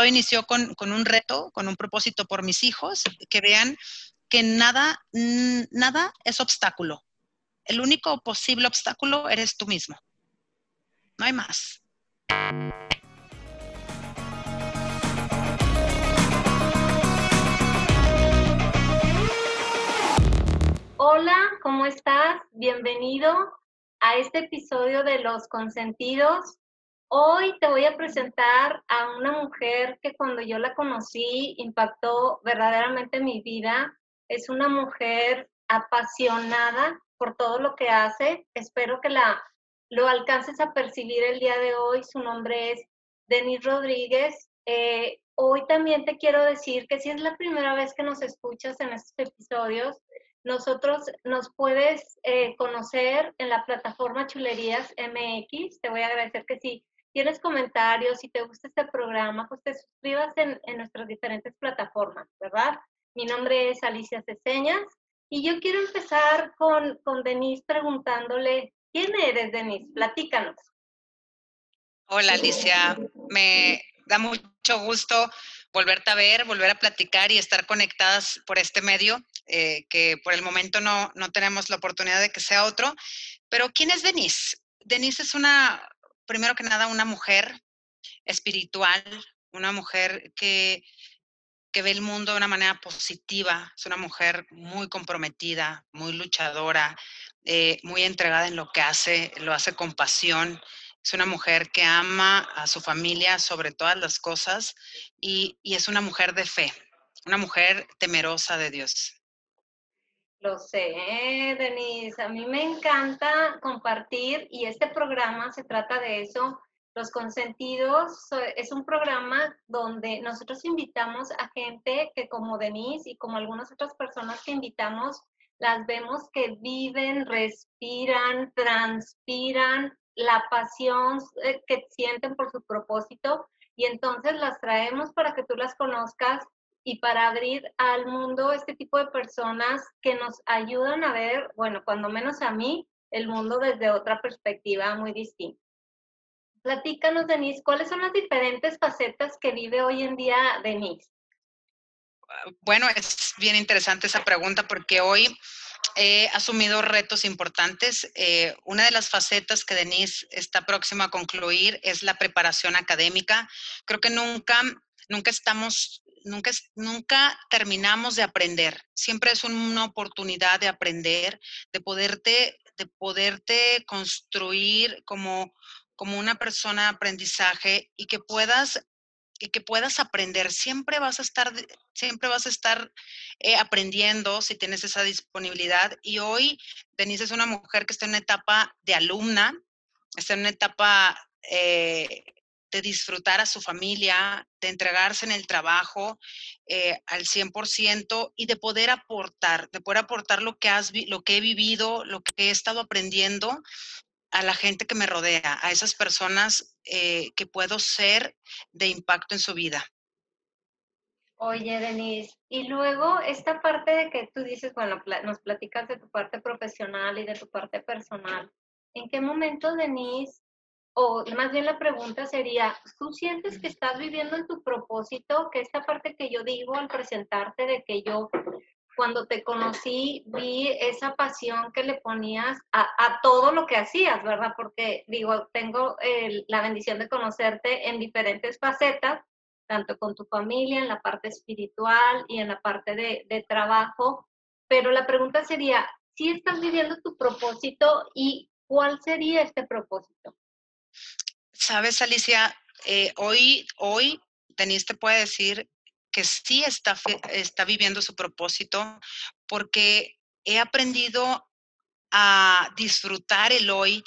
todo inició con, con un reto, con un propósito por mis hijos, que vean que nada, nada es obstáculo. El único posible obstáculo eres tú mismo. No hay más. Hola, ¿cómo estás? Bienvenido a este episodio de Los Consentidos. Hoy te voy a presentar a una mujer que cuando yo la conocí impactó verdaderamente mi vida. Es una mujer apasionada por todo lo que hace. Espero que la lo alcances a percibir el día de hoy. Su nombre es Denis Rodríguez. Eh, hoy también te quiero decir que si es la primera vez que nos escuchas en estos episodios, nosotros nos puedes eh, conocer en la plataforma Chulerías MX. Te voy a agradecer que si tienes comentarios, si te gusta este programa, pues te suscribas en, nuestras diferentes plataformas, ¿verdad? Mi nombre es Alicia Ceseñas y yo quiero empezar con, con Denise preguntándole ¿Quién eres, Denise? Platícanos. Hola, Alicia. Me da mucho gusto volverte a ver, volver a platicar y estar conectadas por este medio, eh, que por el momento no, no tenemos la oportunidad de que sea otro. Pero ¿quién es Denise? Denise es una, primero que nada, una mujer espiritual, una mujer que, que ve el mundo de una manera positiva, es una mujer muy comprometida, muy luchadora, eh, muy entregada en lo que hace, lo hace con pasión. Es una mujer que ama a su familia sobre todas las cosas y, y es una mujer de fe, una mujer temerosa de Dios. Lo sé, Denise. A mí me encanta compartir y este programa se trata de eso. Los Consentidos es un programa donde nosotros invitamos a gente que como Denise y como algunas otras personas que invitamos, las vemos que viven, respiran, transpiran la pasión eh, que sienten por su propósito y entonces las traemos para que tú las conozcas y para abrir al mundo este tipo de personas que nos ayudan a ver, bueno, cuando menos a mí, el mundo desde otra perspectiva muy distinta. Platícanos, Denise, ¿cuáles son las diferentes facetas que vive hoy en día Denise? bueno, es bien interesante esa pregunta porque hoy he asumido retos importantes. Eh, una de las facetas que Denise está próxima a concluir es la preparación académica. Creo que nunca, nunca estamos, nunca, nunca terminamos de aprender. Siempre es una oportunidad de aprender, de poderte, de poderte construir como como una persona de aprendizaje y que puedas y que puedas aprender. Siempre vas a estar, siempre vas a estar eh, aprendiendo si tienes esa disponibilidad. Y hoy Denise es una mujer que está en una etapa de alumna, está en una etapa eh, de disfrutar a su familia, de entregarse en el trabajo eh, al 100% y de poder aportar, de poder aportar lo que, has, lo que he vivido, lo que he estado aprendiendo a la gente que me rodea, a esas personas eh, que puedo ser de impacto en su vida. Oye, Denise, y luego esta parte de que tú dices, bueno, nos platicas de tu parte profesional y de tu parte personal. ¿En qué momento, Denise, o más bien la pregunta sería, ¿tú sientes que estás viviendo en tu propósito? Que esta parte que yo digo al presentarte de que yo cuando te conocí vi esa pasión que le ponías a, todo lo que hacías, ¿verdad? Porque digo, tengo la bendición de conocerte en diferentes facetas, tanto con tu familia, en la parte espiritual y en la parte de, de trabajo. Pero la pregunta sería, si estás viviendo tu propósito y cuál sería este propósito? Sabes, Alicia, eh, hoy, hoy Denise te puede decir que sí está, está viviendo su propósito porque he aprendido a disfrutar el hoy,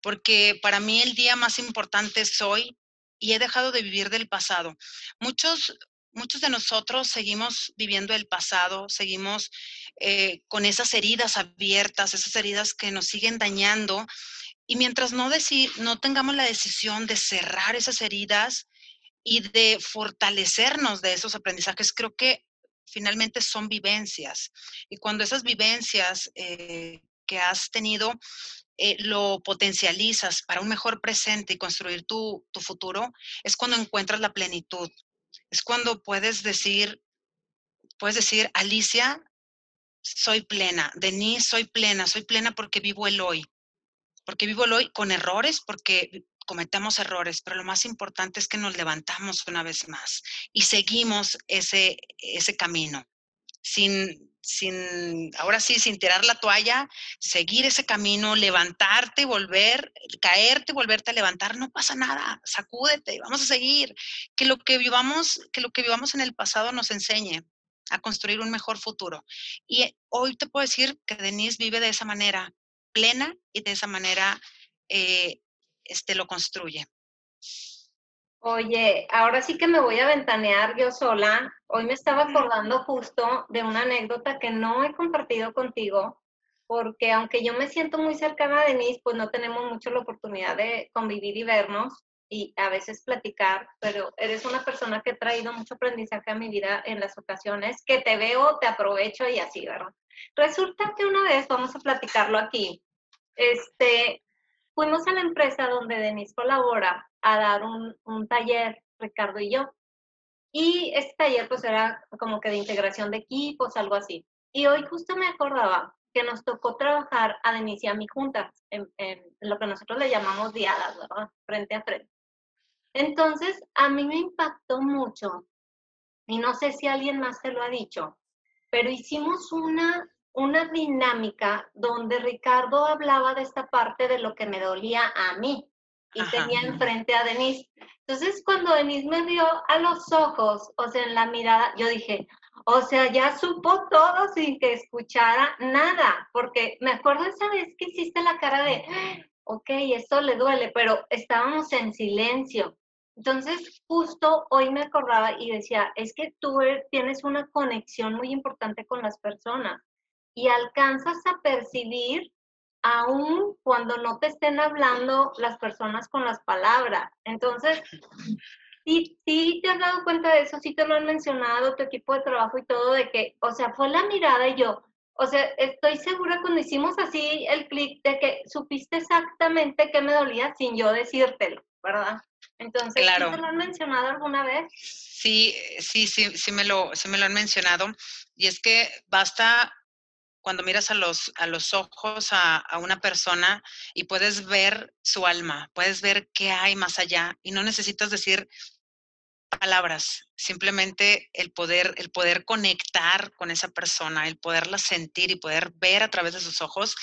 porque para mí el día más importante es hoy y he dejado de vivir del pasado. Muchos, muchos de nosotros seguimos viviendo el pasado, seguimos eh, con esas heridas abiertas, esas heridas que nos siguen dañando. Y mientras no, no tengamos la decisión de cerrar esas heridas, y de fortalecernos de esos aprendizajes, creo que finalmente son vivencias. Y cuando esas vivencias eh, que has tenido eh, lo potencializas para un mejor presente y construir tu, tu, futuro, es cuando encuentras la plenitud. Es cuando puedes decir, puedes decir, Alicia, soy plena, Denise, soy plena, soy plena porque vivo el hoy, porque vivo el hoy con errores, porque cometemos errores, pero lo más importante es que nos levantamos una vez más y seguimos ese, ese camino sin, sin, ahora sí, sin tirar la toalla, seguir ese camino, levantarte, volver, caerte, volverte a levantar, no pasa nada, sacúdete, vamos a seguir. Que lo que vivamos, que lo que vivamos en el pasado nos enseñe a construir un mejor futuro. Y hoy te puedo decir que Denise vive de esa manera plena y de esa manera eh, este, lo construye. Oye, ahora sí que me voy a ventanear yo sola. Hoy me estaba acordando justo de una anécdota que no he compartido contigo, porque aunque yo me siento muy cercana a Denise, pues no tenemos mucho la oportunidad de convivir y vernos y a veces platicar, pero eres una persona que ha traído mucho aprendizaje a mi vida en las ocasiones que te veo, te aprovecho y así, ¿verdad? Resulta que una vez, vamos a platicarlo aquí, este, fuimos a la empresa donde Denise colabora a dar un, un taller, Ricardo y yo. Y este taller pues era como que de integración de equipos, algo así. Y hoy justo me acordaba que nos tocó trabajar a Denise y a mí juntas, en, en, lo que nosotros le llamamos diadas, ¿verdad? Frente a frente. Entonces, a mí me impactó mucho, y no sé si alguien más te lo ha dicho, pero hicimos una, una dinámica donde Ricardo hablaba de esta parte de lo que me dolía a mí y tenía enfrente a Denise. Entonces, cuando Denise me vio a los ojos, o sea, en la mirada, yo dije, o sea, ya supo todo sin que escuchara nada, porque me acuerdo esa vez que hiciste la cara de, ok, esto le duele, pero estábamos en silencio. Entonces, justo hoy me acordaba y decía, es que tú er, tienes una conexión muy importante con las personas y alcanzas a percibir aún cuando no te estén hablando las personas con las palabras. Entonces, sí, sí te has dado cuenta de eso, sí te lo han mencionado tu equipo de trabajo y todo, de que, o sea, fue la mirada y yo, o sea, estoy segura cuando hicimos así el clic de que supiste exactamente qué me dolía sin yo decírtelo, ¿verdad? Entonces, ¿sí te lo han mencionado alguna vez? Sí, sí, sí, sí me lo, sí me lo han mencionado. Y es que basta cuando miras a los, a los ojos a, a, una persona y puedes ver su alma, puedes ver qué hay más allá y no necesitas decir palabras, simplemente el poder, el poder conectar con esa persona, el poderla sentir y poder ver a través de sus ojos,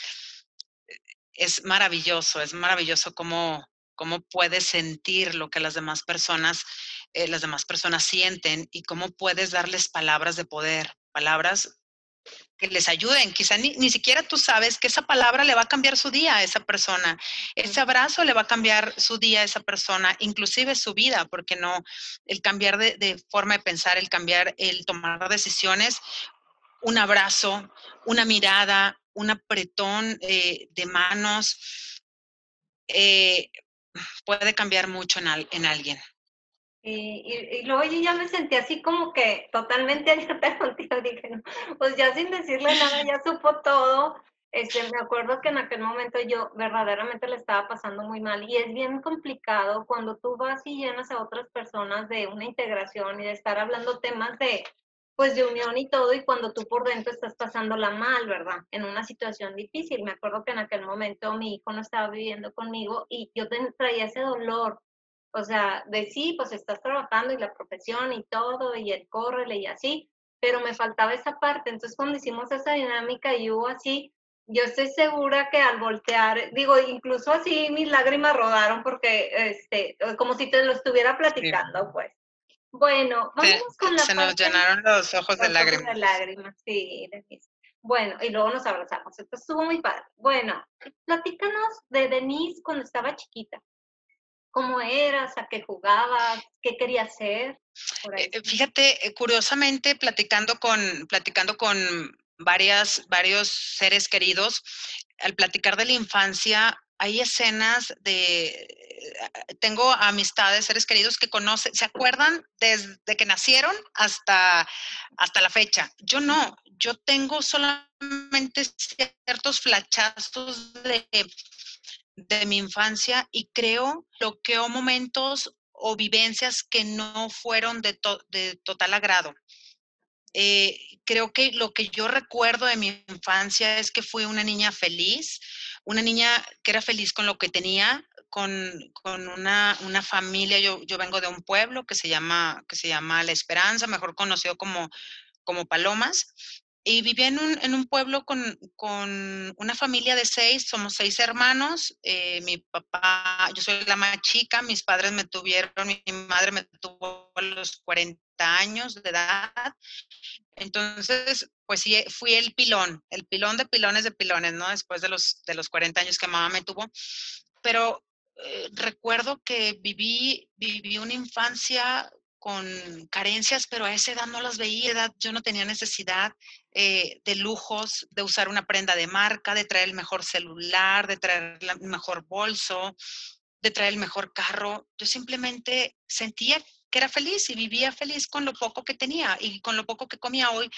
es maravilloso, es maravilloso cómo, cómo puedes sentir lo que las demás personas, eh, las demás personas sienten y cómo puedes darles palabras de poder, palabras que les ayuden. Quizá ni, ni, siquiera tú sabes que esa palabra le va a cambiar su día a esa persona. Ese abrazo le va a cambiar su día a esa persona, inclusive su vida, porque no, el cambiar de, de forma de pensar, el cambiar, el tomar decisiones, un abrazo, una mirada, un apretón eh, de manos, eh, puede cambiar mucho en, al, en alguien. Y, luego yo ya me sentí así como que totalmente abierta contigo, dije, no, pues ya sin decirle nada, ya supo todo. Este, me acuerdo que en aquel momento yo verdaderamente le estaba pasando muy mal y es bien complicado cuando tú vas y llenas a otras personas de una integración y de estar hablando temas de, pues de unión y todo y cuando tú por dentro estás pasándola mal, ¿verdad? En una situación difícil. Me acuerdo que en aquel momento mi hijo no estaba viviendo conmigo y yo traía ese dolor o sea, de sí, pues estás trabajando y la profesión y todo, y el córrele y así, pero me faltaba esa parte. Entonces, cuando hicimos esa dinámica y hubo así, yo estoy segura que al voltear, digo, incluso así mis lágrimas rodaron porque, este, como si te lo estuviera platicando, sí. pues. Bueno, vamos con la Se nos llenaron los ojos de lágrimas. De lágrimas, sí, Denise. Bueno, y luego nos abrazamos. Esto estuvo muy padre. Bueno, platícanos de Denise cuando estaba chiquita cómo eras, a qué jugabas, qué querías hacer. Eh, fíjate, eh, curiosamente, platicando con, platicando con varias, varios seres queridos, al platicar de la infancia, hay escenas de, eh, tengo amistades, seres queridos que conocen, se acuerdan desde que nacieron hasta, hasta la fecha. Yo no, yo tengo solamente ciertos flachazos de de mi infancia y creo, bloqueo momentos o vivencias que no fueron de, de total agrado. Eh, creo que lo que yo recuerdo de mi infancia es que fui una niña feliz, una niña que era feliz con lo que tenía, con, con una, una, familia. Yo, yo, vengo de un pueblo que se llama, que se llama La Esperanza, mejor conocido como, como Palomas. Y viví en un, en un pueblo con, con, una familia de seis, somos seis hermanos. Eh, mi papá, yo soy la más chica, mis padres me tuvieron, mi madre me tuvo a los 40 años de edad. Entonces, pues sí, fui el pilón, el pilón de pilones de pilones, ¿no? Después de los, de los 40 años que mamá me tuvo. Pero eh, recuerdo que viví, viví una infancia con carencias, pero a esa edad no las veía, edad yo no tenía necesidad eh, de lujos, de usar una prenda de marca, de traer el mejor celular, de traer el mejor bolso, de traer el mejor carro. Yo simplemente sentía que era feliz y vivía feliz con lo poco que tenía y con lo poco que comía hoy.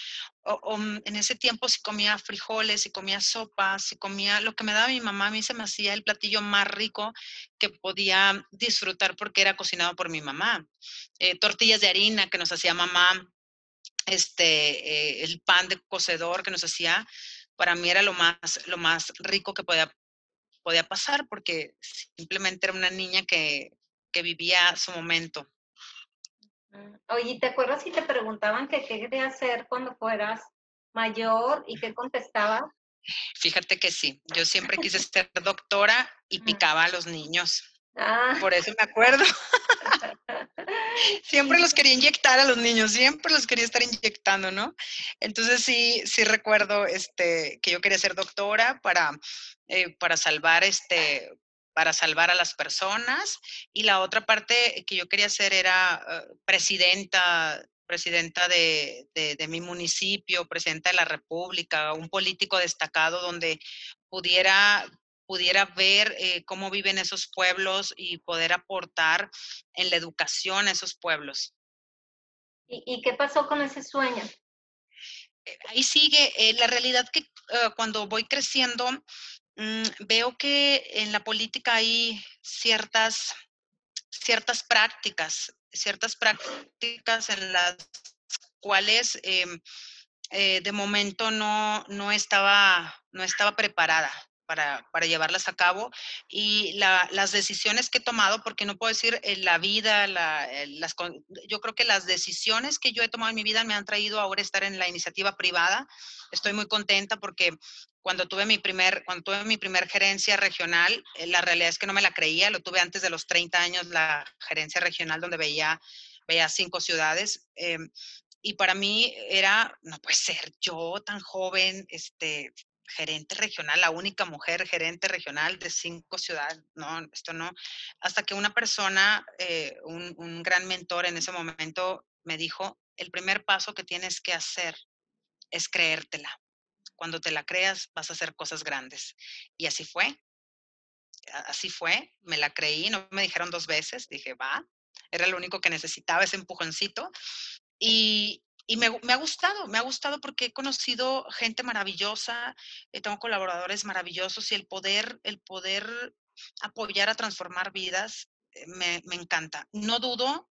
O, mm, en ese tiempo si comía frijoles, si comía sopas, si comía lo que me daba mi mamá, a mí se me hacía el platillo más rico que podía disfrutar porque era cocinado por mi mamá. Eh, tortillas de harina que nos hacía mamá, este, eh, el pan de cocedor que nos hacía, para mí era lo más, lo más rico que podía, podía pasar porque simplemente era una niña que, que vivía su momento. Oye, ¿te acuerdas si te preguntaban que qué querías hacer cuando fueras mayor y qué contestabas? Fíjate que sí, yo siempre quise ser doctora y picaba a los niños. Ah. Por eso me acuerdo. siempre los quería inyectar a los niños, siempre los quería estar inyectando, ¿no? Entonces sí, sí recuerdo este, que yo quería ser doctora para, eh, para salvar este, para salvar a las personas y la otra parte que yo quería hacer era eh, presidenta presidenta de, mi municipio, presidenta de la República, un político destacado donde pudiera, pudiera ver eh, cómo viven esos pueblos y poder aportar en la educación a esos pueblos. ¿Y, qué pasó con ese sueño? Eh, ahí sigue. la realidad que cuando voy creciendo, Mm, veo que en la política hay ciertas, ciertas prácticas, ciertas prácticas en las cuales em, eh, de momento no, no, estaba, no estaba preparada para, para llevarlas a cabo y las decisiones que he tomado, porque no puedo decir en la vida, la, las, yo creo que las decisiones que yo he tomado en mi vida me han traído ahora estar en la iniciativa privada. Estoy muy contenta porque cuando tuve mi primer, cuando tuve mi primer gerencia regional, eh, la realidad es que no me la creía, lo tuve antes de los 30 años, la gerencia regional donde veía, veía cinco ciudades. Em, y para mí era, no puede ser, yo tan joven, este, gerente regional, la única mujer gerente regional de cinco ciudades, no, esto no, hasta que una persona, eh, un, un gran mentor en ese momento me dijo, el primer paso que tienes que hacer es creértela. Cuando te la creas, vas a hacer cosas grandes. Y así fue. Así fue, me la creí, no me dijeron dos veces, dije, va, era lo único que necesitaba, ese empujoncito. Y, y me, ha gustado, me ha gustado porque he conocido gente maravillosa, eh, tengo colaboradores maravillosos y el poder, el poder apoyar a transformar vidas eh, me, me, encanta. No dudo,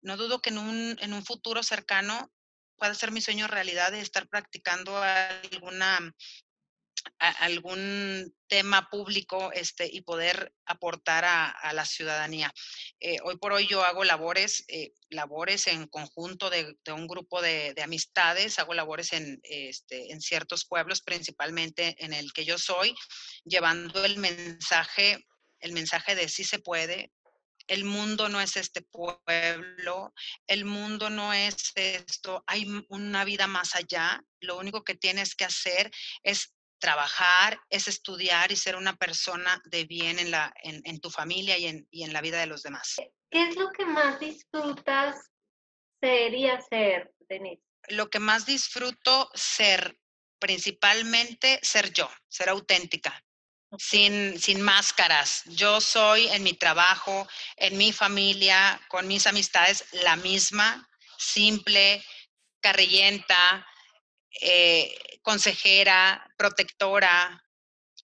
no dudo que en un, en un futuro cercano pueda ser mi sueño realidad de estar practicando alguna algún tema público este, y poder aportar a, la ciudadanía. Eh, hoy por hoy yo hago labores, eh, labores en conjunto de, un grupo de, amistades, hago labores en, este, en ciertos pueblos, principalmente en el que yo soy, llevando el mensaje, el mensaje de sí se puede, el mundo no es este pueblo, el mundo no es esto, hay una vida más allá, lo único que tienes que hacer es trabajar, es estudiar y ser una persona de bien en, la, en, tu familia y en, y en, la vida de los demás. ¿Qué es lo que más disfrutas ser y hacer, Denise? Lo que más disfruto ser, principalmente ser yo, ser auténtica, sin, sin máscaras. Yo soy en mi trabajo, en mi familia, con mis amistades, la misma, simple, carrillenta, eh, consejera, protectora,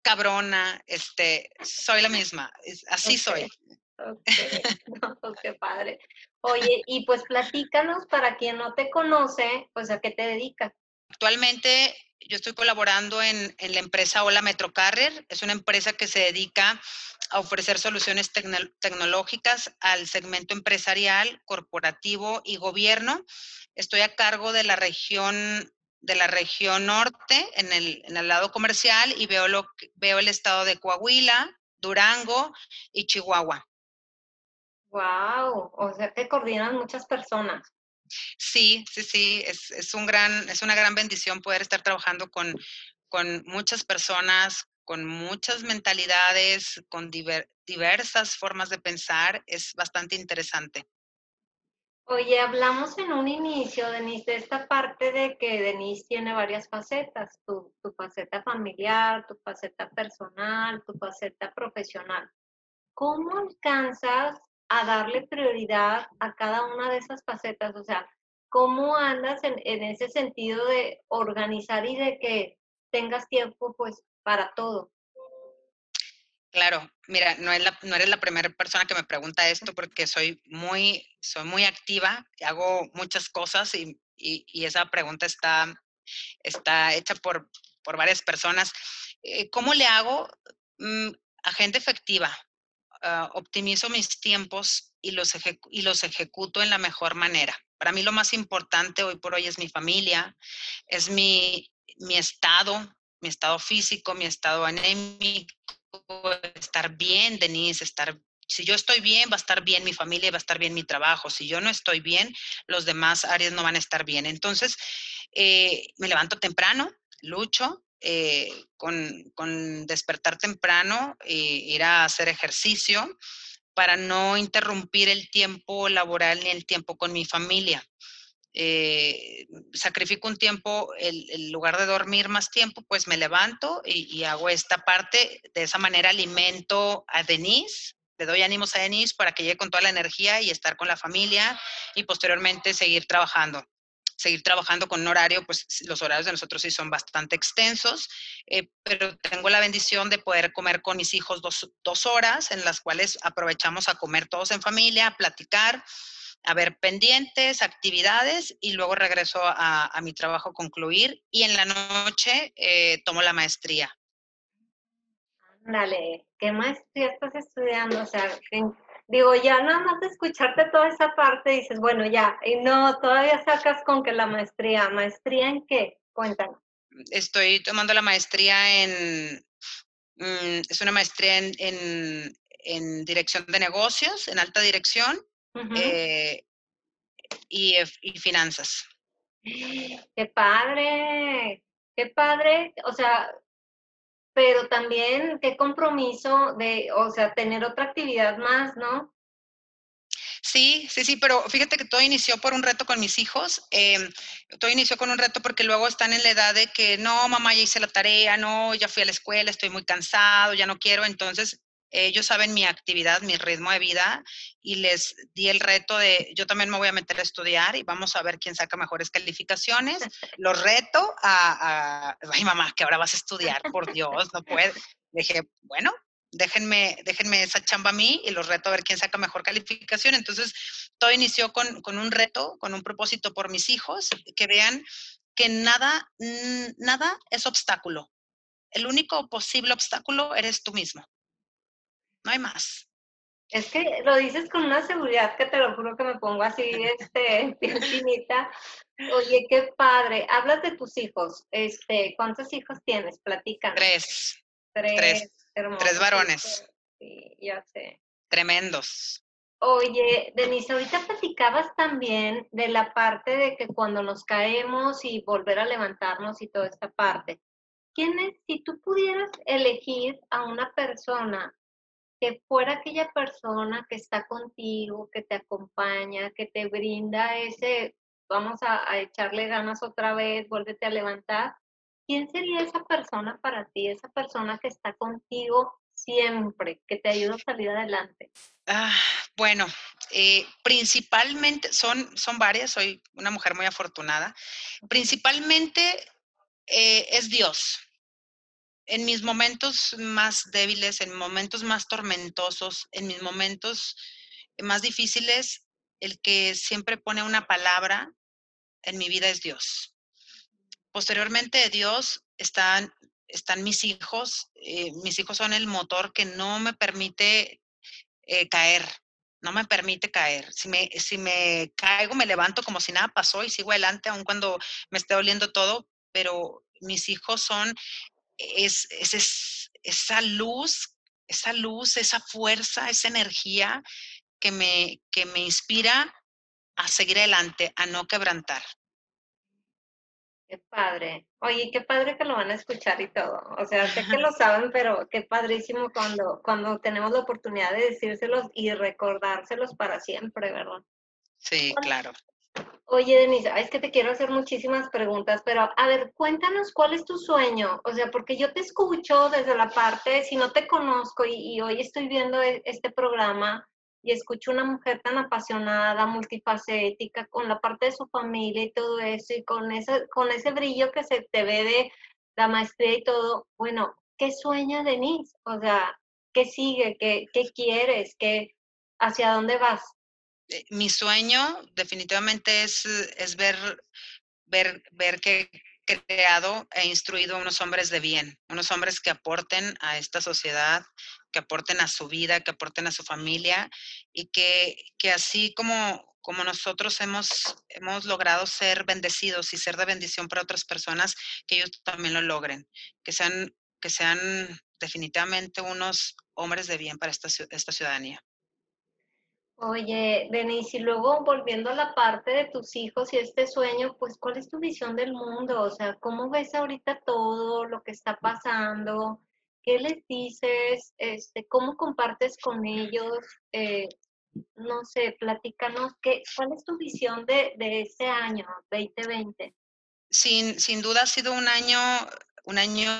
cabrona, este, soy la misma, así soy. Ok, no, qué padre. Oye, y pues platícanos para quien no te conoce, pues a qué te dedicas. Actualmente yo estoy colaborando en, en la empresa Hola Metrocarrier. Es una empresa que se dedica a ofrecer soluciones tecnológicas al segmento empresarial, corporativo y gobierno. Estoy a cargo de la región de la región norte en el, en el lado comercial y veo, lo, veo el estado de Coahuila, Durango y Chihuahua. Wow, o sea que coordinan muchas personas. Sí, sí, sí, es, es, un gran, es una gran bendición poder estar trabajando con, con muchas personas, con muchas mentalidades, con diver, diversas formas de pensar. Es bastante interesante. Oye, hablamos en un inicio, Denise, de esta parte de que Denise tiene varias facetas, tu, tu faceta familiar, tu faceta personal, tu faceta profesional. ¿Cómo alcanzas a darle prioridad a cada una de esas facetas? O sea, ¿cómo andas en, en ese sentido de organizar y de que tengas tiempo pues para todo? Claro, mira, no, es la, no eres la primera persona que me pregunta esto porque soy muy, soy muy activa, hago muchas cosas y, y, y esa pregunta está, está hecha por, por varias personas. Eh, ¿Cómo le hago? Mm, agente efectiva. Uh, optimizo mis tiempos y los, y los ejecuto en la mejor manera. Para mí lo más importante hoy por hoy es mi familia, es mi, mi estado, mi estado físico, mi estado anémico, estar bien, Denise, estar si yo estoy bien, va a estar bien mi familia, va a estar bien mi trabajo. Si yo no estoy bien, los demás áreas no van a estar bien. Entonces, eh, me levanto temprano, lucho eh, con, con, despertar temprano, eh, ir a hacer ejercicio para no interrumpir el tiempo laboral ni el tiempo con mi familia eh, sacrifico un tiempo, en lugar de dormir más tiempo, pues me levanto y, y, hago esta parte. De esa manera alimento a Denise, le doy ánimos a Denise para que llegue con toda la energía y estar con la familia y posteriormente seguir trabajando. Seguir trabajando con un horario, pues los horarios de nosotros sí son bastante extensos, eh, pero tengo la bendición de poder comer con mis hijos dos, dos horas, en las cuales aprovechamos a comer todos en familia, a platicar, a ver pendientes, actividades y luego regreso a, a mi trabajo concluir y en la noche eh, tomo la maestría. Ándale, ¿qué maestría estás estudiando? O sea, digo, ya nada más de escucharte toda esa parte dices, bueno, ya, y no, todavía sacas con que la maestría, ¿maestría en qué? Cuéntanos. Estoy tomando la maestría en, mm, es una maestría en, en, en dirección de negocios, en alta dirección, Uh -huh. eh, y, y, finanzas. ¡Qué padre! ¡Qué padre! O sea, pero también qué compromiso de, o sea, tener otra actividad más, ¿no? Sí, sí, sí, pero fíjate que todo inició por un reto con mis hijos. Eh, todo inició con un reto porque luego están en la edad de que no, mamá, ya hice la tarea, no, ya fui a la escuela, estoy muy cansado, ya no quiero. Entonces ellos saben mi actividad, mi ritmo de vida y les di el reto de, yo también me voy a meter a estudiar y vamos a ver quién saca mejores calificaciones. Los reto a, a ay mamá, que ahora vas a estudiar, por Dios, no puedes. Dije, bueno, déjenme, déjenme esa chamba a mí y los reto a ver quién saca mejor calificación. Entonces, todo inició con, con un reto, con un propósito por mis hijos, que vean que nada, nada es obstáculo. El único posible obstáculo eres tú mismo no hay más. Es que lo dices con una seguridad que te lo juro que me pongo así, este, piel finita. Oye, qué padre. Hablas de tus hijos. Este, ¿cuántos hijos tienes? Platícanos. Tres. Tres. Tres, Tres varones. Sí, ya sé. Tremendos. Oye, Denise, ahorita platicabas también de la parte de que cuando nos caemos y volver a levantarnos y toda esta parte. ¿Quién es, si tú pudieras elegir a una persona que fuera aquella persona que está contigo, que te acompaña, que te brinda ese, vamos a, a, echarle ganas otra vez, vuélvete a levantar. ¿Quién sería esa persona para ti, esa persona que está contigo siempre, que te ayuda a salir adelante? Ah, bueno, eh, principalmente, son, son varias, soy una mujer muy afortunada. Principalmente eh, es Dios en mis momentos más débiles, en momentos más tormentosos, en mis momentos más difíciles, el que siempre pone una palabra en mi vida es Dios. Posteriormente de Dios están, están mis hijos. Eh, mis hijos son el motor que no me permite eh, caer, no me permite caer. Si me, si me caigo, me levanto como si nada pasó y sigo adelante, aun cuando me esté doliendo todo, pero mis hijos son es, es, esa luz, esa luz, esa fuerza, esa energía que me, que me inspira a seguir adelante, a no quebrantar. Qué padre. Oye, qué padre que lo van a escuchar y todo. O sea, sé que lo saben, pero qué padrísimo cuando, cuando tenemos la oportunidad de decírselos y recordárselos para siempre, ¿verdad? Sí, claro. Oye, Denise, es que te quiero hacer muchísimas preguntas, pero a ver, cuéntanos cuál es tu sueño. O sea, porque yo te escucho desde la parte, si no te conozco y, hoy estoy viendo e, este programa y escucho una mujer tan apasionada, multifacética, con la parte de su familia y todo eso, y con ese, con ese brillo que se te ve de la maestría y todo, bueno, ¿qué sueña Denise? O sea, ¿qué sigue? ¿Qué, qué quieres? ¿Qué, ¿Hacia dónde vas? Eh, mi sueño definitivamente es, es ver, ver, ver que creado e instruido unos hombres de bien, unos hombres que aporten a esta sociedad, que aporten a su vida, que aporten a su familia y que, que así como, como nosotros hemos, hemos logrado ser bendecidos y ser de bendición para otras personas, que ellos también lo logren, que sean, que sean definitivamente unos hombres de bien para esta, esta ciudadanía. Oye, Denise, y luego volviendo a la parte de tus hijos y este sueño, pues, ¿cuál es tu visión del mundo? O sea, ¿cómo ves ahorita todo lo que está pasando? ¿Qué les dices? Este, ¿Cómo compartes con ellos? Eh, no sé, platícanos, ¿qué, ¿cuál es tu visión de, de este año, 2020? Sin, sin duda ha sido un año, un año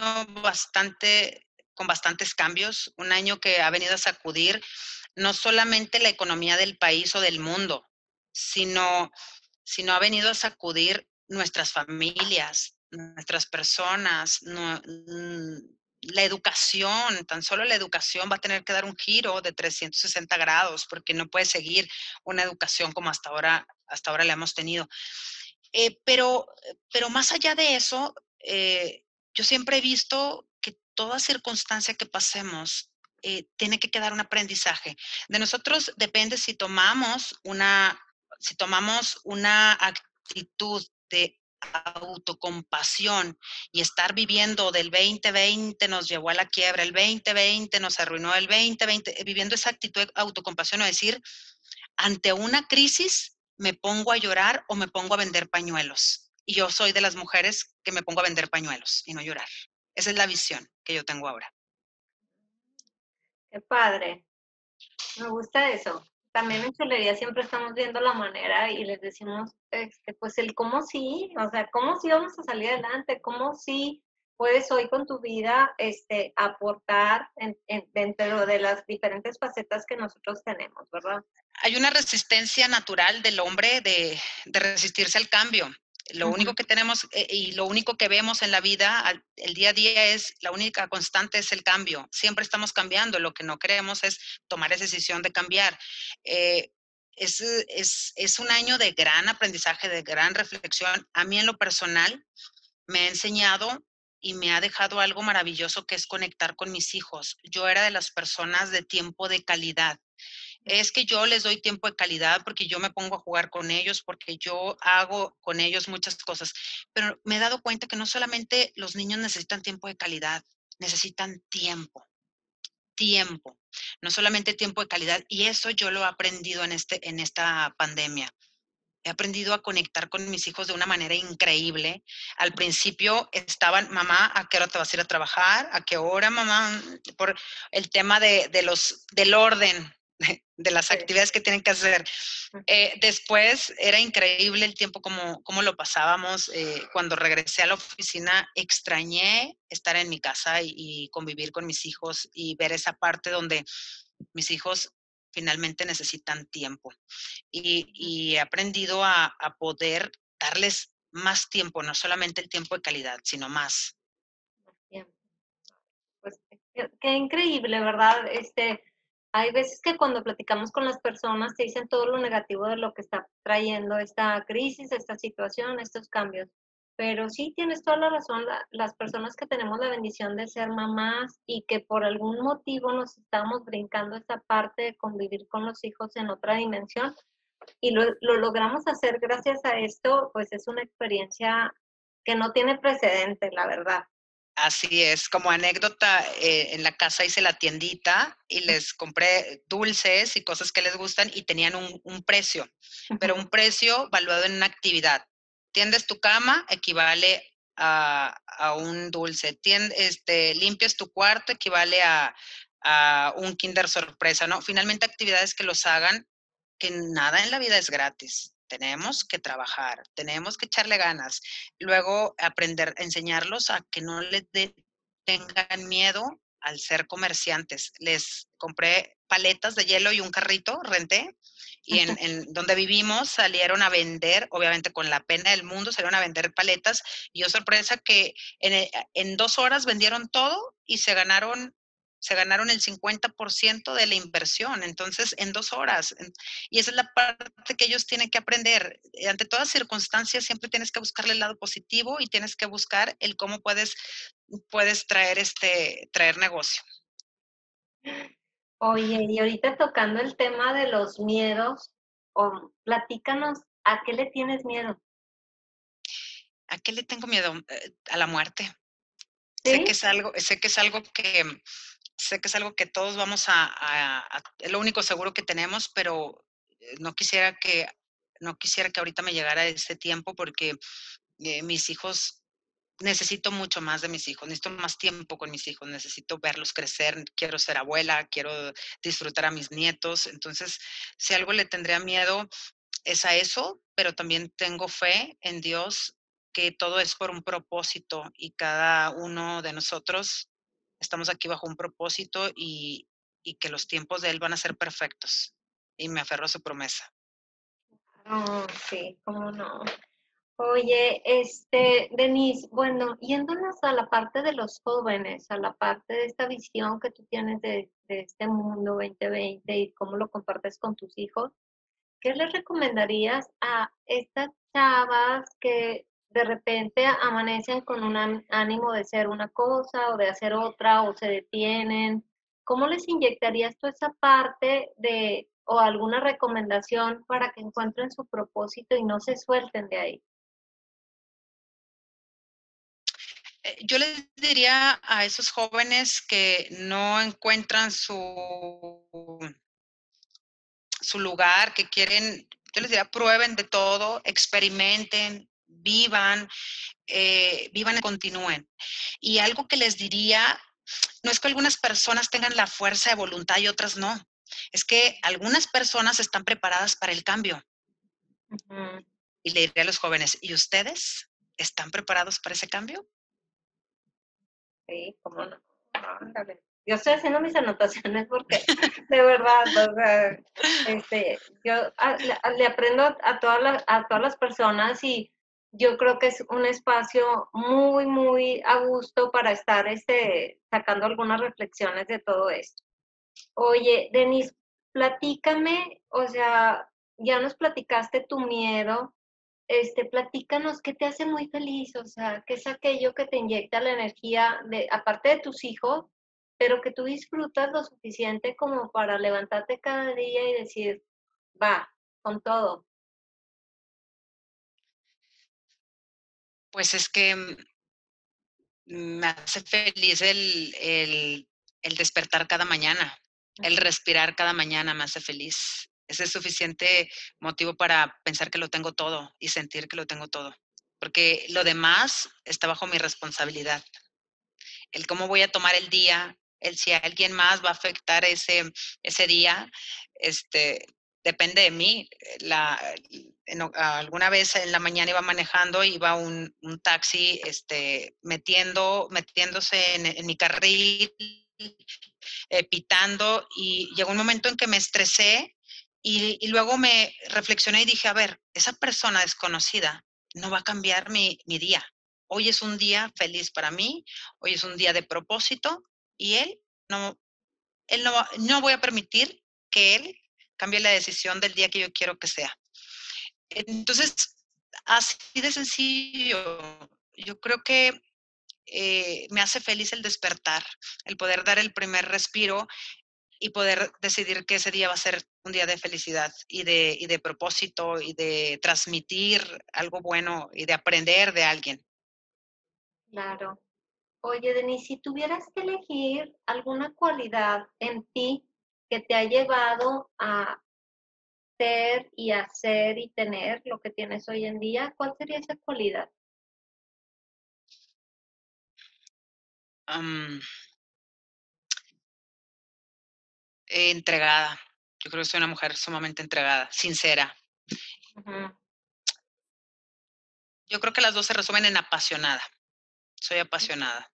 bastante, con bastantes cambios, un año que ha venido a sacudir no solamente la economía del país o del mundo, sino, sino ha venido a sacudir nuestras familias, nuestras personas, mm, la educación, tan solo la educación va a tener que dar un giro de 360 grados porque no puede seguir una educación como hasta ahora, hasta ahora la hemos tenido. Eh, pero, pero más allá de eso, eh, yo siempre he visto que toda circunstancia que pasemos eh, tiene que quedar un aprendizaje. De nosotros depende si tomamos una, si tomamos una actitud de autocompasión y estar viviendo del 2020 nos llevó a la quiebra, el 2020 nos arruinó, el 2020, eh, viviendo esa actitud de autocompasión, o decir, ante una crisis me pongo a llorar o me pongo a vender pañuelos. Y yo soy de las mujeres que me pongo a vender pañuelos y no llorar. Esa es la visión que yo tengo ahora. Qué padre. Me gusta eso. También en chulería siempre estamos viendo la manera y les decimos, este, pues el cómo sí, o sea, cómo sí vamos a salir adelante, cómo sí puedes hoy con tu vida este, aportar dentro de las diferentes facetas que nosotros tenemos, ¿verdad? Hay una resistencia natural del hombre de, de resistirse al cambio. Lo único que tenemos eh, y lo único que vemos en la vida, el día a día es, la única constante es el cambio. Siempre estamos cambiando. Lo que no queremos es tomar esa decisión de cambiar. Eh, es, es, es, un año de gran aprendizaje, de gran reflexión. A mí en lo personal me ha enseñado y me ha dejado algo maravilloso que es conectar con mis hijos. Yo era de las personas de tiempo de calidad es que yo les doy tiempo de calidad porque yo me pongo a jugar con ellos, porque yo hago con ellos muchas cosas. Pero me he dado cuenta que no solamente los niños necesitan tiempo de calidad, necesitan tiempo, tiempo, no solamente tiempo de calidad. Y eso yo lo he aprendido en, este, en esta pandemia. He aprendido a conectar con mis hijos de una manera increíble. Al principio estaban, mamá, ¿a qué hora te vas a ir a trabajar? ¿A qué hora, mamá? Por el tema de, de los, del orden, de las actividades que tienen que hacer. Eh, después era increíble el tiempo como, como lo pasábamos. Eh, cuando regresé a la oficina, extrañé estar en mi casa y, convivir con mis hijos y ver esa parte donde mis hijos finalmente necesitan tiempo. Y, he aprendido a, a poder darles más tiempo, no solamente el tiempo de calidad, sino más. Qué, increíble, ¿verdad? Este, hay veces que cuando platicamos con las personas te dicen todo lo negativo de lo que está trayendo esta crisis, esta situación, estos cambios. Pero sí tienes toda la razón, las personas que tenemos la bendición de ser mamás y que por algún motivo nos estamos brincando esta parte de convivir con los hijos en otra dimensión y lo, lo logramos hacer gracias a esto, pues es una experiencia que no tiene precedente, la verdad. Así es, como anécdota, eh, en la casa hice la tiendita y les compré dulces y cosas que les gustan y tenían un, precio, pero un precio valuado en una actividad. Tiendes tu cama, equivale a, un dulce. este, limpias tu cuarto, equivale a, a un kinder sorpresa, ¿no? Finalmente actividades que los hagan, que nada en la vida es gratis tenemos que trabajar, tenemos que echarle ganas. Luego aprender, enseñarlos a que no les tengan miedo al ser comerciantes. Les compré paletas de hielo y un carrito, renté, y en, donde vivimos salieron a vender, obviamente con la pena del mundo, salieron a vender paletas, y yo sorpresa que en, en dos horas vendieron todo y se ganaron se ganaron el 50% de la inversión, entonces en dos horas. Y esa es la parte que ellos tienen que aprender. Eh, ante todas circunstancias siempre tienes que buscarle el lado positivo y tienes que buscar el cómo puedes, puedes traer, este, traer negocio. Oye, y ahorita tocando el tema de los miedos, o platícanos, ¿a qué le tienes miedo? ¿A qué le tengo miedo? Eh, a la muerte. Sé que es algo, sé que es algo que, sé que es algo que todos vamos a, es lo único seguro que tenemos, pero eh, no quisiera que, no quisiera que ahorita me llegara ese tiempo porque eh, mis hijos, necesito mucho más de mis hijos, necesito más tiempo con mis hijos, necesito verlos crecer, quiero ser abuela, quiero disfrutar a mis nietos, entonces si algo le tendría miedo es a eso, pero también tengo fe en Dios que todo es por un propósito y cada uno de nosotros estamos aquí bajo un propósito y, que los tiempos de Él van a ser perfectos. Y me aferro a su promesa. Oh, sí, cómo no. Oye, este, Denise, bueno, yéndonos a la parte de los jóvenes, a la parte de esta visión que tú tienes de, de este mundo 2020 y cómo lo compartes con tus hijos, ¿qué les recomendarías a estas chavas que de repente amanecen con un ánimo de ser una cosa o de hacer otra o se detienen. ¿Cómo les inyectarías tú esa parte de o alguna recomendación para que encuentren su propósito y no se suelten de ahí? Eh, yo les diría a esos jóvenes que no encuentran su, su lugar, que quieren, yo les diría, prueben de todo, experimenten, vivan, eh, vivan y continúen. Y algo que les diría, no es que algunas personas tengan la fuerza de voluntad y otras no, es que algunas personas están preparadas para el cambio. Y le diría a los jóvenes, ¿y ustedes están preparados para ese cambio? Sí, cómo no. Yo estoy haciendo mis anotaciones porque de verdad, este, yo le, aprendo a todas, a todas las personas y yo creo que es un espacio muy, muy a gusto para estar este, sacando algunas reflexiones de todo esto. Oye, Denise, platícame, o sea, ya nos platicaste tu miedo, este, platícanos qué te hace muy feliz, o sea, qué es aquello que te inyecta la energía, de, aparte de tus hijos, pero que tú disfrutas lo suficiente como para levantarte cada día y decir, va, con todo. Pues es que mm, me hace feliz el, despertar cada mañana, el respirar cada mañana me hace feliz. Ese es suficiente motivo para pensar que lo tengo todo y sentir que lo tengo todo, porque lo demás está bajo mi responsabilidad. El cómo voy a tomar el día, el si alguien más va a afectar ese, ese día, este, depende de mí. La, alguna vez en la mañana iba manejando, iba un, un taxi este, metiendo, metiéndose en, mi carril, eh, pitando, y llegó un momento en que me estresé y, y, luego me reflexioné y dije, a ver, esa persona desconocida no va a cambiar mi, mi día. Hoy es un día feliz para mí, hoy es un día de propósito y él no, él no, no voy a permitir que él cambie la decisión del día que yo quiero que sea. Entonces, así de sencillo. Yo creo que eh, me hace feliz el despertar, el poder dar el primer respiro y poder decidir que ese día va a ser un día de felicidad y de, y de propósito y de transmitir algo bueno y de aprender de alguien. Claro. Oye, Denise, si tuvieras que elegir alguna cualidad en ti que te ha llevado a ser y hacer y tener lo que tienes hoy en día, ¿cuál sería esa cualidad? entregada. Yo creo que soy una mujer sumamente entregada, sincera. Yo creo que las dos se resumen en apasionada. Soy apasionada.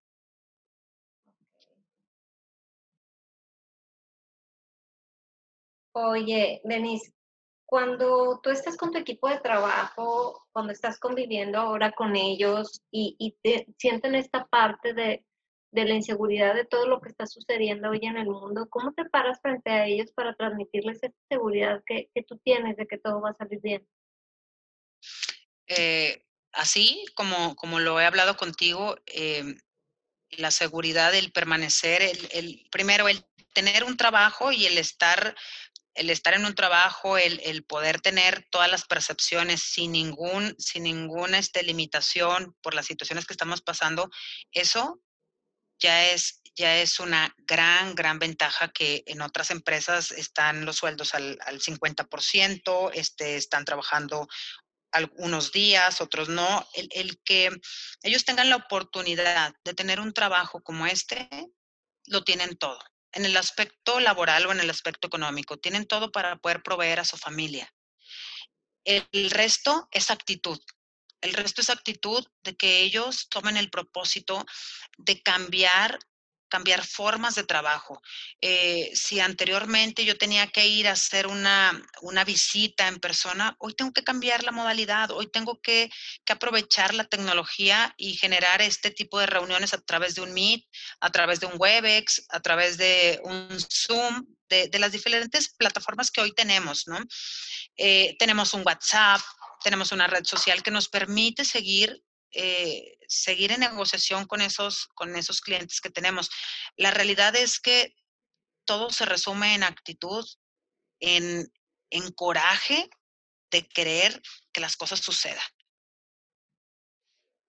Oye, Denise, cuando tú estás con tu equipo de trabajo, cuando estás conviviendo ahora con ellos y, te sienten esta parte de, la inseguridad de todo lo que está sucediendo hoy en el mundo, ¿cómo te paras frente a ellos para transmitirles esa seguridad que, tú tienes de que todo va a salir bien? Eh, así como, como lo he hablado contigo, em, la seguridad, el permanecer, el, el, primero el tener un trabajo y el estar el estar en un trabajo, el, poder tener todas las percepciones sin ningún, sin ninguna este, limitación por las situaciones que estamos pasando, eso ya es, ya es una gran, gran ventaja que en otras empresas están los sueldos al, al 50%, este, están trabajando algunos días, otros no. El, el que ellos tengan la oportunidad de tener un trabajo como este, lo tienen todo en el aspecto laboral o en el aspecto económico. Tienen todo para poder proveer a su familia. El resto es actitud. El resto es actitud de que ellos tomen el propósito de cambiar cambiar formas de trabajo. Eh, si anteriormente yo tenía que ir a hacer una, una, visita en persona, hoy tengo que cambiar la modalidad, hoy tengo que, que, aprovechar la tecnología y generar este tipo de reuniones a través de un Meet, a través de un Webex, a través de un Zoom, de, de las diferentes plataformas que hoy tenemos, ¿no? Eh, tenemos un WhatsApp, tenemos una red social que nos permite seguir eh, seguir en negociación con esos, con esos clientes que tenemos. La realidad es que todo se resume en actitud, en, en coraje de querer que las cosas sucedan.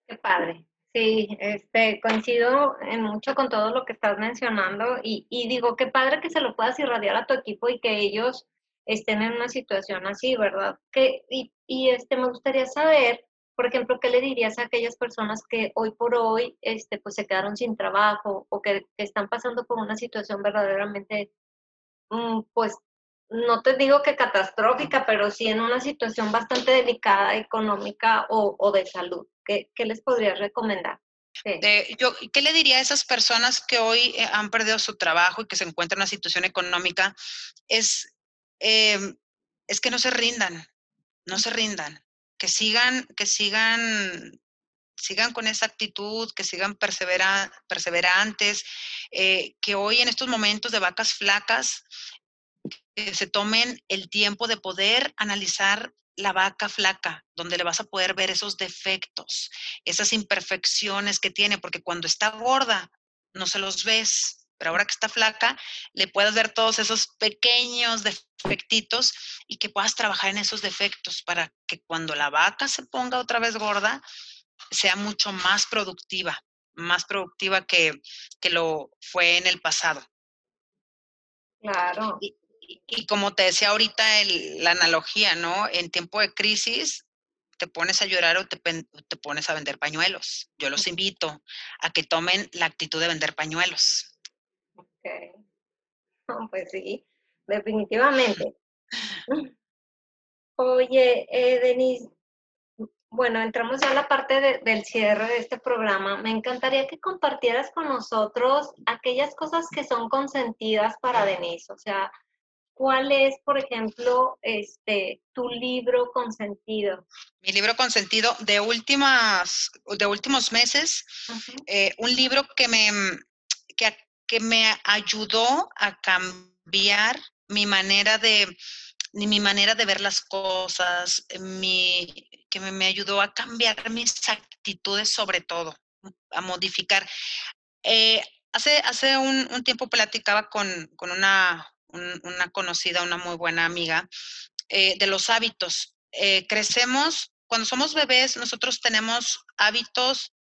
Qué padre. Sí, este, coincido en mucho con todo lo que estás mencionando y, y, digo, qué padre que se lo puedas irradiar a tu equipo y que ellos estén en una situación así, ¿verdad? Que, y, y este, me gustaría saber por ejemplo, ¿qué le dirías a aquellas personas que hoy por hoy este, pues, se quedaron sin trabajo o que, están pasando por una situación verdaderamente, mm, pues, no te digo que catastrófica, pero sí en una situación bastante delicada económica o, de salud? ¿Qué, les podrías recomendar? yo, ¿Qué le diría a esas personas que hoy eh, han perdido su trabajo y que se encuentran en una situación económica? Es, em, es que no se rindan, no se rindan que sigan, que sigan, sigan con esa actitud, que sigan persevera, perseverantes, eh, que hoy en estos momentos de vacas flacas se tomen el tiempo de poder analizar la vaca flaca, donde le vas a poder ver esos defectos, esas imperfecciones que tiene, porque cuando está gorda no se los ves, pero ahora que está flaca, le puedes ver todos esos pequeños defectitos y que puedas trabajar en esos defectos para que cuando la vaca se ponga otra vez gorda, sea mucho más productiva, más productiva que, lo fue en el pasado. Claro. Y, como te decía ahorita la analogía, ¿no? En tiempo de crisis, te pones a llorar o te, te, pones a vender pañuelos. Yo los invito a que tomen la actitud de vender pañuelos. Pues sí, definitivamente. Oye, eh, Denise, bueno, entramos ya a la parte del cierre de este programa. Me encantaría que compartieras con nosotros aquellas cosas que son consentidas para Denise. O sea, ¿cuál es, por ejemplo, este tu libro consentido? Mi libro consentido de últimas, de últimos meses, eh, un libro que me que que me ayudó a cambiar mi manera de, mi manera de ver las cosas, mi, que me, ayudó a cambiar mis actitudes sobre todo, a modificar. Eh, hace hace un, tiempo platicaba con, una, una, conocida, una muy buena amiga, eh, de los hábitos. Eh, crecemos, cuando somos bebés, nosotros tenemos hábitos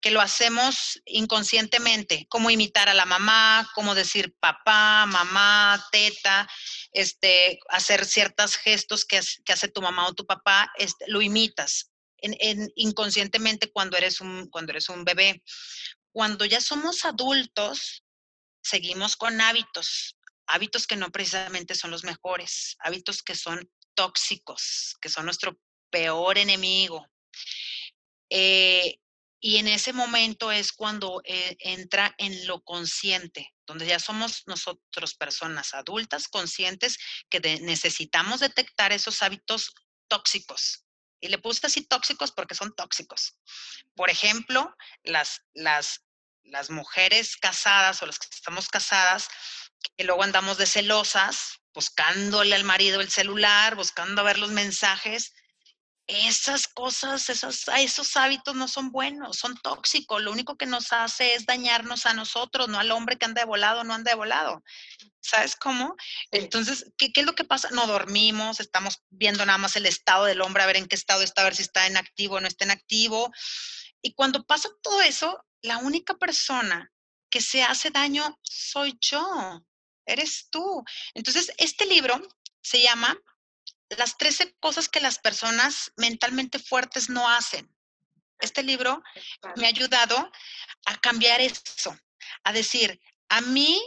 que lo hacemos inconscientemente, como imitar a la mamá, como decir papá, mamá, teta, este, hacer ciertos gestos que, hace tu mamá o tu papá, este, lo imitas en, inconscientemente cuando eres, un, cuando eres un bebé. Cuando ya somos adultos, seguimos con hábitos, hábitos que no precisamente son los mejores, hábitos que son tóxicos, que son nuestro peor enemigo. Eh, y en ese momento es cuando eh, entra en lo consciente, donde ya somos nosotros personas adultas conscientes que necesitamos detectar esos hábitos tóxicos. Y le puse así tóxicos porque son tóxicos. Por ejemplo, las, las, las mujeres casadas o las que estamos casadas, que luego andamos de celosas, buscándole al marido el celular, buscando ver los mensajes, esas cosas, esos, esos hábitos no son buenos, son tóxicos. Lo único que nos hace es dañarnos a nosotros, no al hombre que anda de volado, no anda de volado. ¿Sabes cómo? Entonces, ¿qué, ¿qué, es lo que pasa? No dormimos, estamos viendo nada más el estado del hombre, a ver en qué estado está, a ver si está en activo o no está en activo. Y cuando pasa todo eso, la única persona que se hace daño soy yo, eres tú. Entonces, este libro se llama las 13 cosas que las personas mentalmente fuertes no hacen. Este libro me ha ayudado a cambiar eso, a decir, a mí,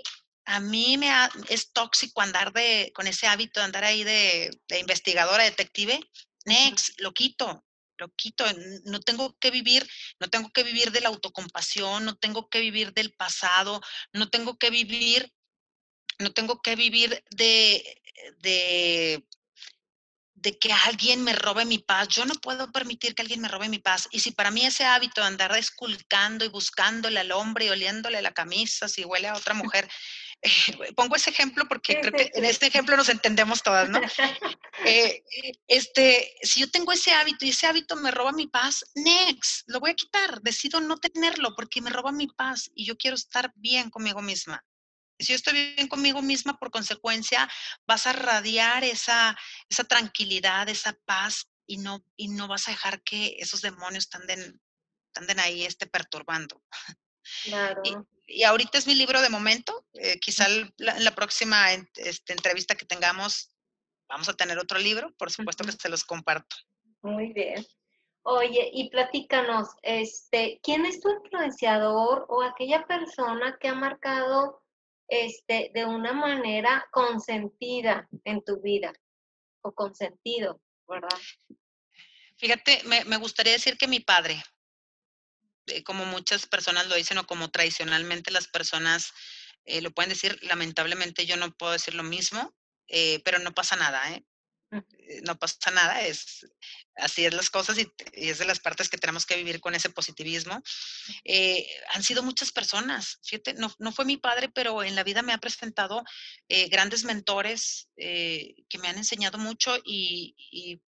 a mí me es tóxico andar de, con ese hábito de andar ahí de, investigadora, detective. Next, lo quito, lo quito. No tengo que vivir, no tengo que vivir de la autocompasión, no tengo que vivir del pasado, no tengo que vivir, no tengo que vivir de, de de que alguien me robe mi paz. Yo no puedo permitir que alguien me robe mi paz. Y si para mí ese hábito de andar esculcando y buscándole al hombre y oliéndole la camisa si huele a otra mujer, pongo ese ejemplo porque creo que en este ejemplo nos entendemos todas, ¿no? Eh, este, si yo tengo ese hábito y ese hábito me roba mi paz, next, lo voy a quitar. Decido no tenerlo porque me roba mi paz y yo quiero estar bien conmigo misma si yo estoy bien conmigo misma, por consecuencia, vas a radiar esa, esa tranquilidad, esa paz y no, y no vas a dejar que esos demonios anden, anden ahí este, perturbando. Claro. Y, ahorita es mi libro de momento. Eh, quizá en la, próxima este, entrevista que tengamos vamos a tener otro libro. Por supuesto que se los comparto. Muy bien. Oye, y platícanos, este, ¿quién es tu influenciador o aquella persona que ha marcado este, de una manera consentida en tu vida o consentido, ¿verdad? Fíjate, me, gustaría decir que mi padre, eh, como muchas personas lo dicen o como tradicionalmente las personas eh, lo pueden decir, lamentablemente yo no puedo decir lo mismo, eh, pero no pasa nada, ¿eh? Eh, no pasa nada, es así es las cosas y, es de las partes que tenemos que vivir con ese positivismo. Eh, han sido muchas personas, fíjate, no, no, fue mi padre, pero en la vida me ha presentado eh, grandes mentores que me han enseñado mucho y,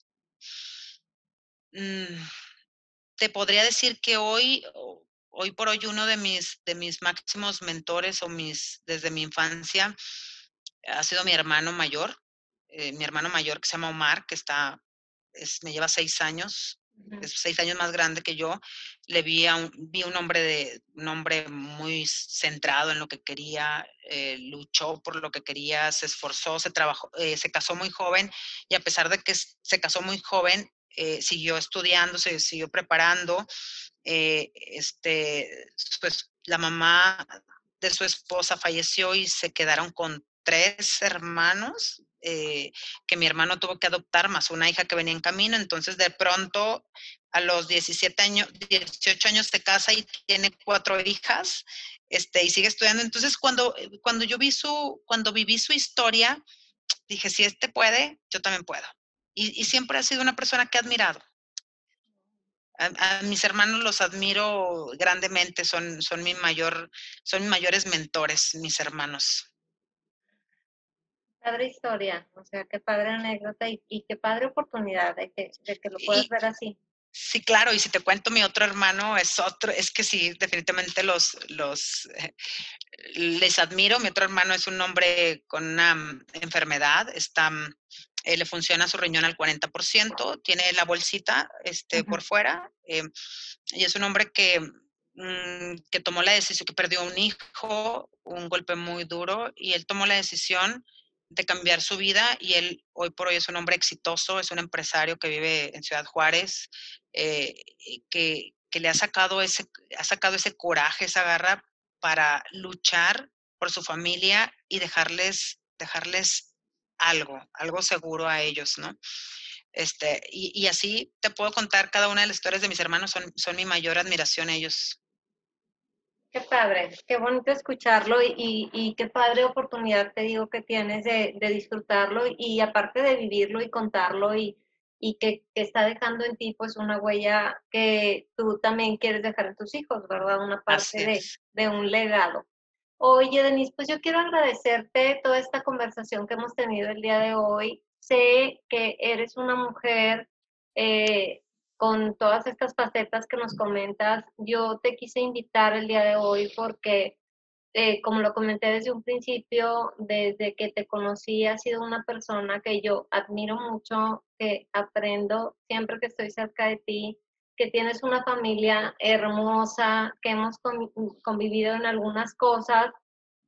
mm, te podría decir que hoy, hoy por hoy uno de mis, de mis máximos mentores o mis, desde mi infancia ha sido mi hermano mayor, eh, mi hermano mayor que se llama Omar, que está, me lleva seis años, es seis años más grande que yo, le vi a un, vi un hombre de un hombre muy centrado en lo que quería, eh, luchó por lo que quería, se esforzó, se trabajó, eh, se casó muy joven y a pesar de que se casó muy joven, siguió estudiando, se siguió preparando. este, pues, la mamá de su esposa falleció y se quedaron con tres hermanos eh, que mi hermano tuvo que adoptar, más una hija que venía en camino. Entonces, de pronto, a los 17 años, 18 años se casa y tiene cuatro hijas este, y sigue estudiando. Entonces, cuando, eh, cuando yo vi su, cuando viví su historia, dije, si este puede, yo también puedo. Y, siempre ha sido una persona que he admirado. A, mis hermanos los admiro grandemente, son, son, mi mayor, son mis mayores mentores, mis hermanos. Padre historia, o sea, qué padre anécdota y, qué padre oportunidad de que, de que lo puedas ver así. Sí, claro, y si te cuento mi otro hermano, es otro, es que sí, definitivamente los, los, eh, les admiro. Mi otro hermano es un hombre con una mm, enfermedad, está, mm, eh, le funciona su riñón al 40%, tiene la bolsita este, por fuera, eh, y es un hombre que, mm, que tomó la decisión, que perdió un hijo, un golpe muy duro, y él tomó la decisión de cambiar su vida y él hoy por hoy es un hombre exitoso, es un empresario que vive en Ciudad Juárez, eh, que, le ha sacado, ese, ha sacado ese coraje, esa garra para luchar por su familia y dejarles, dejarles algo, algo seguro a ellos, ¿no? Este, y, así te puedo contar cada una de las historias de mis hermanos, son, son mi mayor admiración ellos. Qué padre, qué bonito escucharlo y, y, qué padre oportunidad te digo que tienes de, disfrutarlo y aparte de vivirlo y contarlo y, y que, está dejando en ti pues una huella que tú también quieres dejar en tus hijos, ¿verdad? Una parte de, de, un legado. Oye, Denise, pues yo quiero agradecerte toda esta conversación que hemos tenido el día de hoy. Sé que eres una mujer eh, con todas estas facetas que nos comentas, yo te quise invitar el día de hoy porque, eh, como lo comenté desde un principio, desde que te conocí, has sido una persona que yo admiro mucho, que aprendo siempre que estoy cerca de ti, que tienes una familia hermosa, que hemos convivido en algunas cosas,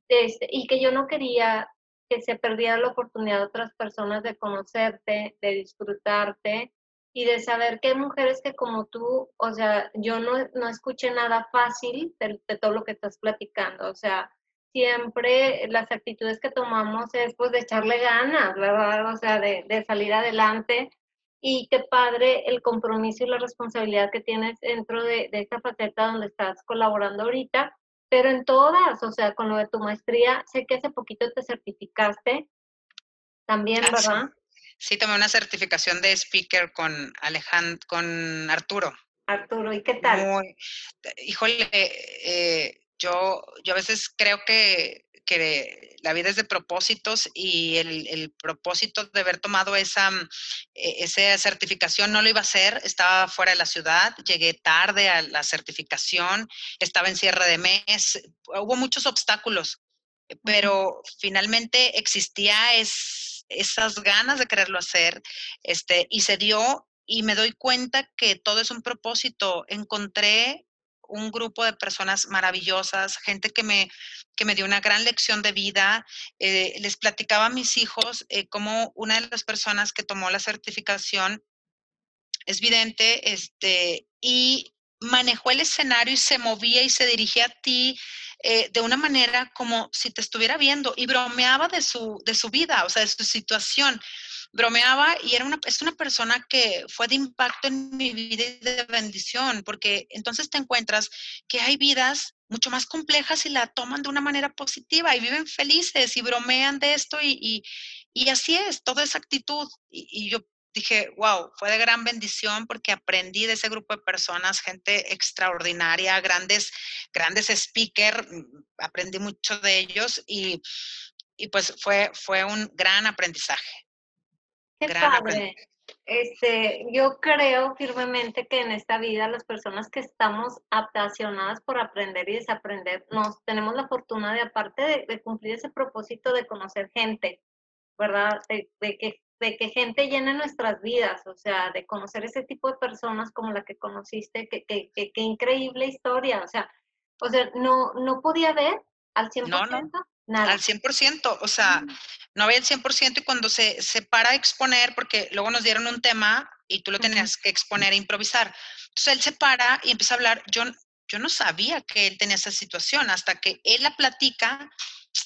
este, y que yo no quería que se perdiera la oportunidad de otras personas de conocerte, de disfrutarte y de saber que hay mujeres que como tú, o sea, yo no, no escuché nada fácil de, todo lo que estás platicando, o sea, siempre las actitudes que tomamos es pues de echarle ganas, ¿verdad? O sea, de, de salir adelante y qué padre el compromiso y la responsabilidad que tienes dentro de, de esta faceta donde estás colaborando ahorita, pero en todas, o sea, con lo de tu maestría, sé que hace poquito te certificaste también, ¿verdad? Sí, tomé una certificación de speaker con Alejandro, con Arturo. Arturo, ¿y qué tal? Muy, híjole, eh, yo, yo a veces creo que, que la vida es de propósitos y el, el, propósito de haber tomado esa, e, esa certificación no lo iba a hacer, estaba fuera de la ciudad, llegué tarde a la certificación, estaba en cierre de mes, hubo muchos obstáculos, pero finalmente existía es esas ganas de quererlo hacer, este, y se dio y me doy cuenta que todo es un propósito. Encontré un grupo de personas maravillosas, gente que me, que me dio una gran lección de vida. Eh, les platicaba a mis hijos eh, como una de las personas que tomó la certificación es vidente este, y manejó el escenario y se movía y se dirigía a ti eh, de una manera como si te estuviera viendo y bromeaba de su, de su vida, o sea, de su situación. Bromeaba y era una, es una persona que fue de impacto en mi vida y de bendición, porque entonces te encuentras que hay vidas mucho más complejas y la toman de una manera positiva y viven felices y bromean de esto y, y, así es, toda esa actitud. Y, y yo dije, wow, fue de gran bendición porque aprendí de ese grupo de personas, gente extraordinaria, grandes, grandes speakers, mm, aprendí mucho de ellos y, pues fue, fue un gran aprendizaje. Qué padre. Este, yo creo firmemente que en esta vida las personas que estamos apasionadas por aprender y desaprender, nos tenemos la fortuna de, aparte de, cumplir ese propósito de conocer gente, ¿verdad? de, que de que gente llene nuestras vidas, o sea, de conocer ese tipo de personas como la que conociste, que, que, que, increíble historia, o sea, o sea, no, no podía ver al 100%. No, no. Nada. Al 100%, o sea, no había el 100% y cuando se, se para a exponer, porque luego nos dieron un tema y tú lo tenías que exponer e improvisar. Entonces él se para y empieza a hablar. Yo, yo no sabía que él tenía esa situación hasta que él la platica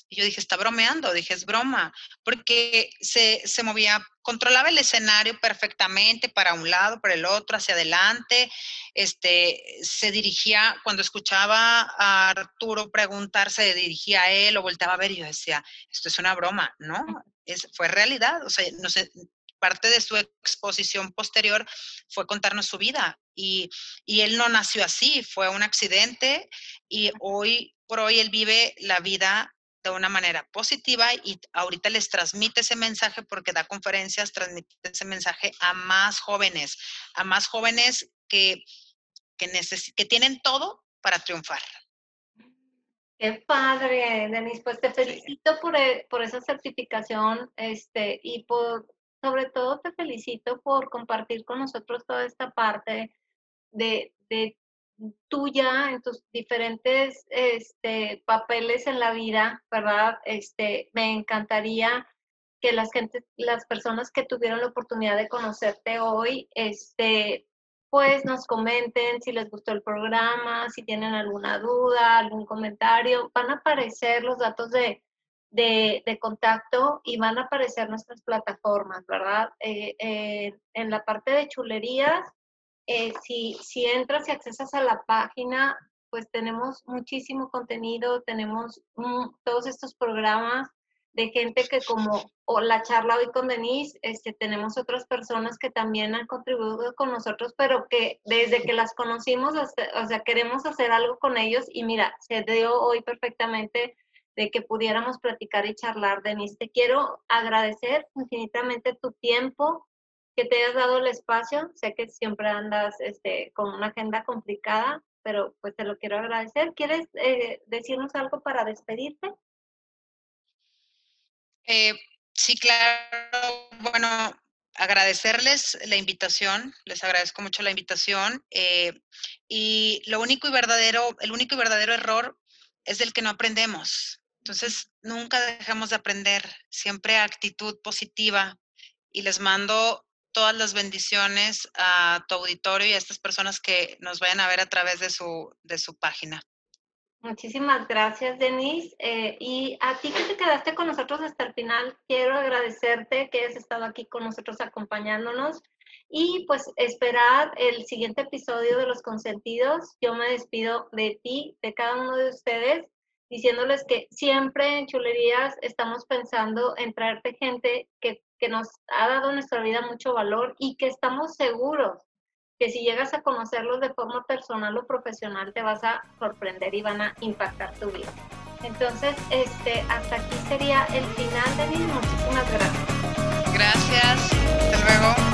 y yo dije, está bromeando, dije, es broma, porque se, se, movía, controlaba el escenario perfectamente para un lado, para el otro, hacia adelante, este, se dirigía, cuando escuchaba a Arturo preguntar, se dirigía a él o volteaba a ver y yo decía, esto es una broma, ¿no? Es, fue realidad, o sea, no sé, parte de su exposición posterior fue contarnos su vida y, y él no nació así, fue un accidente y hoy por hoy él vive la vida de una manera positiva y ahorita les transmite ese mensaje porque da conferencias, transmite ese mensaje a más jóvenes, a más jóvenes que, que, que tienen todo para triunfar. Qué padre, Denise. Pues te felicito por, e, por, esa certificación este, y por, sobre todo te felicito por compartir con nosotros toda esta parte de, de tuya en tus diferentes este, papeles en la vida, ¿verdad? Este, me encantaría que las gente, las personas que tuvieron la oportunidad de conocerte hoy, este, pues nos comenten si les gustó el programa, si tienen alguna duda, algún comentario. Van a aparecer los datos de, de, contacto y van a aparecer nuestras plataformas, ¿verdad? Eh, eh, en la parte de chulerías, eh, si, si entras y accesas a la página, pues tenemos muchísimo contenido, tenemos todos estos programas de gente que como o la charla hoy con Denise, este, tenemos otras personas que también han contribuido con nosotros, pero que desde que las conocimos, o sea, queremos hacer algo con ellos y mira, se dio hoy perfectamente de que pudiéramos platicar y charlar. Denise, te quiero agradecer infinitamente tu tiempo, que te hayas dado el espacio. Sé que siempre andas este, con una agenda complicada, pero pues te lo quiero agradecer. ¿Quieres eh, decirnos algo para despedirte? Eh, sí, claro. Bueno, agradecerles la invitación, les agradezco mucho la invitación. Eh, y lo único y verdadero, el único y verdadero error es del que no aprendemos. Entonces, nunca dejamos de aprender, siempre actitud positiva. Y les mando todas las bendiciones a tu auditorio y a estas personas que nos vayan a ver a través de su, de su página. Muchísimas gracias, Denise. Eh, y a ti que te quedaste con nosotros hasta el final, quiero agradecerte que hayas estado aquí con nosotros acompañándonos y pues esperar el siguiente episodio de Los Consentidos. Yo me despido de ti, de cada uno de ustedes, diciéndoles que siempre en Chulerías estamos pensando en traerte gente que, que nos ha dado nuestra vida mucho valor y que estamos seguros que si llegas a conocerlos de forma personal o profesional te vas a sorprender y van a impactar tu vida. Entonces, este, hasta aquí sería el final de mi. Muchísimas gracias. Gracias. Hasta luego.